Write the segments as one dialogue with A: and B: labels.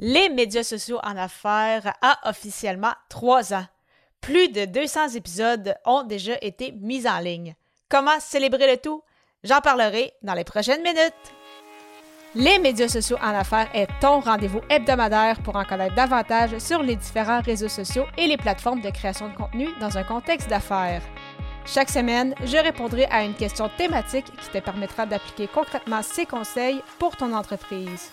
A: Les médias sociaux en affaires a officiellement trois ans. Plus de 200 épisodes ont déjà été mis en ligne. Comment célébrer le tout? J'en parlerai dans les prochaines minutes. Les médias sociaux en affaires est ton rendez-vous hebdomadaire pour en connaître davantage sur les différents réseaux sociaux et les plateformes de création de contenu dans un contexte d'affaires. Chaque semaine, je répondrai à une question thématique qui te permettra d'appliquer concrètement ces conseils pour ton entreprise.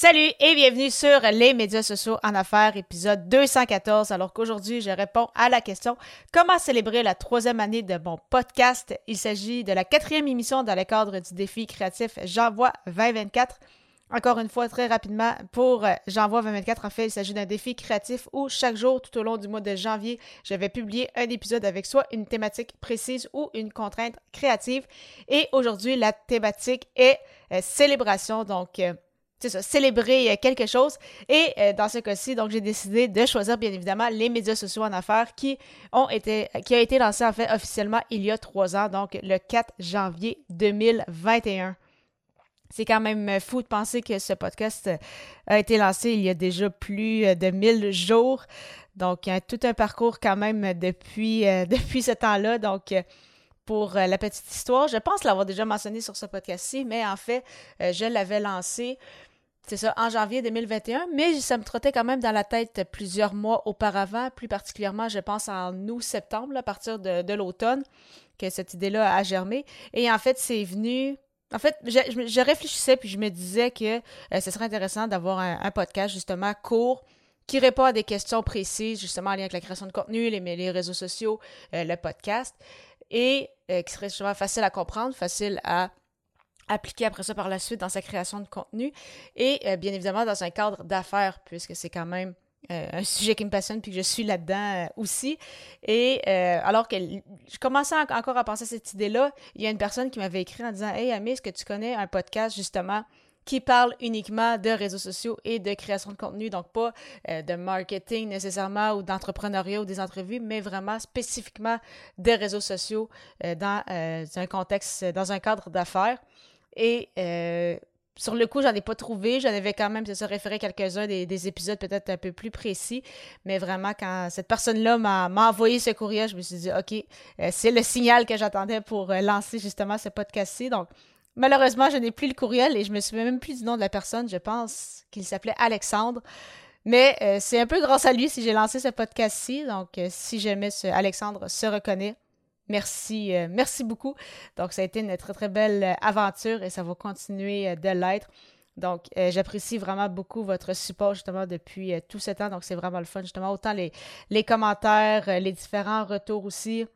A: Salut et bienvenue sur les médias sociaux en affaires, épisode 214. Alors qu'aujourd'hui, je réponds à la question comment célébrer la troisième année de mon podcast? Il s'agit de la quatrième émission dans le cadre du défi créatif J'envoie 2024. Encore une fois, très rapidement, pour euh, J'envoie 2024, en fait, il s'agit d'un défi créatif où chaque jour, tout au long du mois de janvier, je vais publier un épisode avec soit une thématique précise ou une contrainte créative. Et aujourd'hui, la thématique est euh, célébration. Donc, euh, c'est ça, célébrer quelque chose. Et dans ce cas-ci, donc j'ai décidé de choisir bien évidemment les médias sociaux en affaires qui ont été, qui a été lancé en fait officiellement il y a trois ans, donc le 4 janvier 2021. C'est quand même fou de penser que ce podcast a été lancé il y a déjà plus de 1000 jours. Donc, il y a tout un parcours quand même depuis, euh, depuis ce temps-là. Donc, pour euh, la petite histoire, je pense l'avoir déjà mentionné sur ce podcast-ci, mais en fait, euh, je l'avais lancé, c'est ça, en janvier 2021, mais ça me trottait quand même dans la tête plusieurs mois auparavant, plus particulièrement, je pense, en août-septembre, à partir de, l'automne, que cette idée-là a germé. Et en fait, c'est venu en fait, je, réfléchissais puis je me disais que euh, ce serait intéressant d'avoir un, podcast justement court qui répond à des questions précises, justement en lien avec la création de contenu, les, les réseaux sociaux, euh, le podcast, et euh, qui serait justement facile à comprendre, facile à appliquer après ça par la suite dans sa création de contenu, et bien évidemment dans un cadre d'affaires, puisque c'est quand même euh, un sujet qui me passionne puis que je suis là-dedans euh, aussi. Et euh, alors que je commençais encore à penser à cette idée-là, il y a une personne qui m'avait écrit en disant Hey Ami, est-ce que tu connais un podcast justement qui parle uniquement de réseaux sociaux et de création de contenu, donc pas de marketing nécessairement ou d'entrepreneuriat ou des entrevues, mais vraiment spécifiquement des réseaux sociaux dans un contexte, dans un cadre d'affaires. Et sur le coup, j'en ai pas trouvé. J'en avais quand même, c'est ça, référé quelques-uns des, épisodes peut-être un peu plus précis. Mais vraiment, quand cette personne-là m'a, envoyé ce courriel, je me suis dit, OK, euh, c'est le signal que j'attendais pour euh, lancer justement ce podcast-ci. Donc, malheureusement, je n'ai plus le courriel et je me souviens même plus du nom de la personne. Je pense qu'il s'appelait Alexandre. Mais euh, c'est un peu grâce à lui si j'ai lancé ce podcast-ci. Donc, si jamais ce Alexandre se reconnaît, Merci, euh, merci beaucoup. Donc, ça a été une très, très belle euh, aventure et ça va continuer euh, de l'être. Donc, j'apprécie vraiment beaucoup votre support justement depuis tout ce temps. Donc, c'est vraiment le fun, justement. Autant les, les commentaires, les différents retours aussi,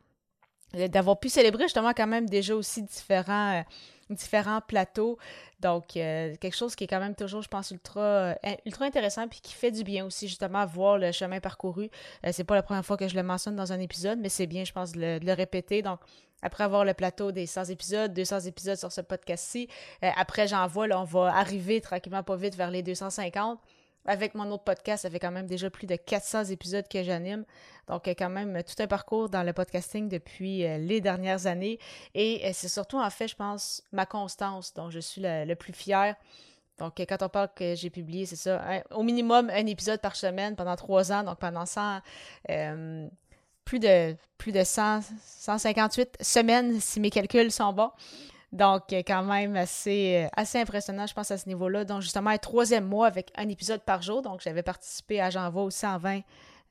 A: d'avoir pu célébrer justement quand même déjà aussi différents différents plateaux. Donc, euh, quelque chose qui est quand même toujours, je pense, ultra, euh, ultra intéressant puis qui fait du bien aussi, justement, voir le chemin parcouru. Euh, c'est pas la première fois que je le mentionne dans un épisode, mais c'est bien, je pense, de le, répéter. Donc, après avoir le plateau des 100 épisodes, 200 épisodes sur ce podcast-ci, après, j'en vois, là, on va arriver tranquillement pas vite vers les 250 avec mon autre podcast, ça fait quand même déjà plus de 400 épisodes que j'anime. Donc, quand même tout un parcours dans le podcasting depuis euh, les dernières années. Et euh, c'est surtout, en fait, je pense, ma constance dont je suis le, plus fier. Donc, quand on parle que j'ai publié, c'est ça, au minimum un épisode par semaine pendant trois ans, donc pendant 100, euh, plus de, plus de 100, 158 semaines, si mes calculs sont bons. Donc, euh, quand même assez, euh, assez impressionnant, je pense, à ce niveau-là. Donc, justement, un troisième mois avec un épisode par jour. Donc, j'avais participé à J'envoie aussi en 20,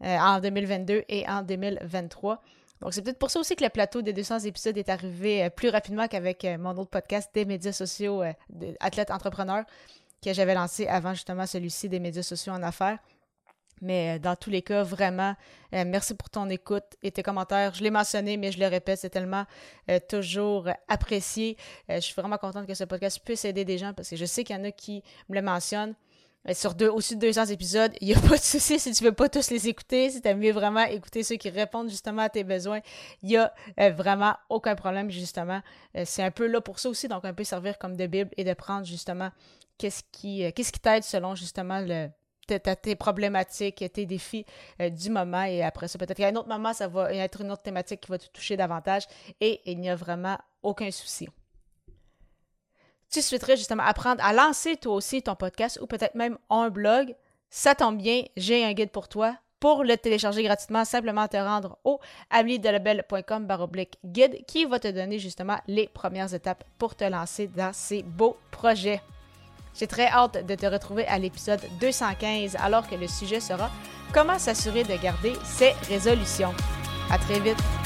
A: euh, en 2022 et en 2023. Donc, c'est peut-être pour ça aussi que le plateau des 200 épisodes est arrivé plus rapidement qu'avec mon autre podcast des médias sociaux, Athlète Entrepreneur, que j'avais lancé avant justement celui-ci des médias sociaux en affaires. Mais euh, dans tous les cas, vraiment, euh, merci pour ton écoute et tes commentaires. Je l'ai mentionné, mais je le répète, c'est tellement euh, toujours apprécié. je suis vraiment contente que ce podcast puisse aider des gens parce que je sais qu'il y en a qui me le mentionnent. sur deux, aussi 200 épisodes, il n'y a pas de souci si tu ne veux pas tous les écouter, si tu aimes vraiment écouter ceux qui répondent justement à tes besoins, il n'y a vraiment aucun problème justement. C'est un peu là pour ça aussi, donc un peu servir comme de Bible et de prendre justement qu'est-ce qui t'aide selon justement le, tes, problématiques, tes défis du moment. Et après ça, peut-être qu'à un autre moment, ça va être une autre thématique qui va te toucher davantage et il n'y a vraiment aucun souci tu souhaiterais justement apprendre à lancer toi aussi ton podcast ou peut-être même un blog, ça tombe bien, j'ai un guide pour toi. Pour le télécharger gratuitement, simplement te rendre au baroblique guide qui va te donner justement les premières étapes pour te lancer dans ces beaux projets. J'ai très hâte de te retrouver à l'épisode 215 alors que le sujet sera comment s'assurer de garder ses résolutions. À très vite!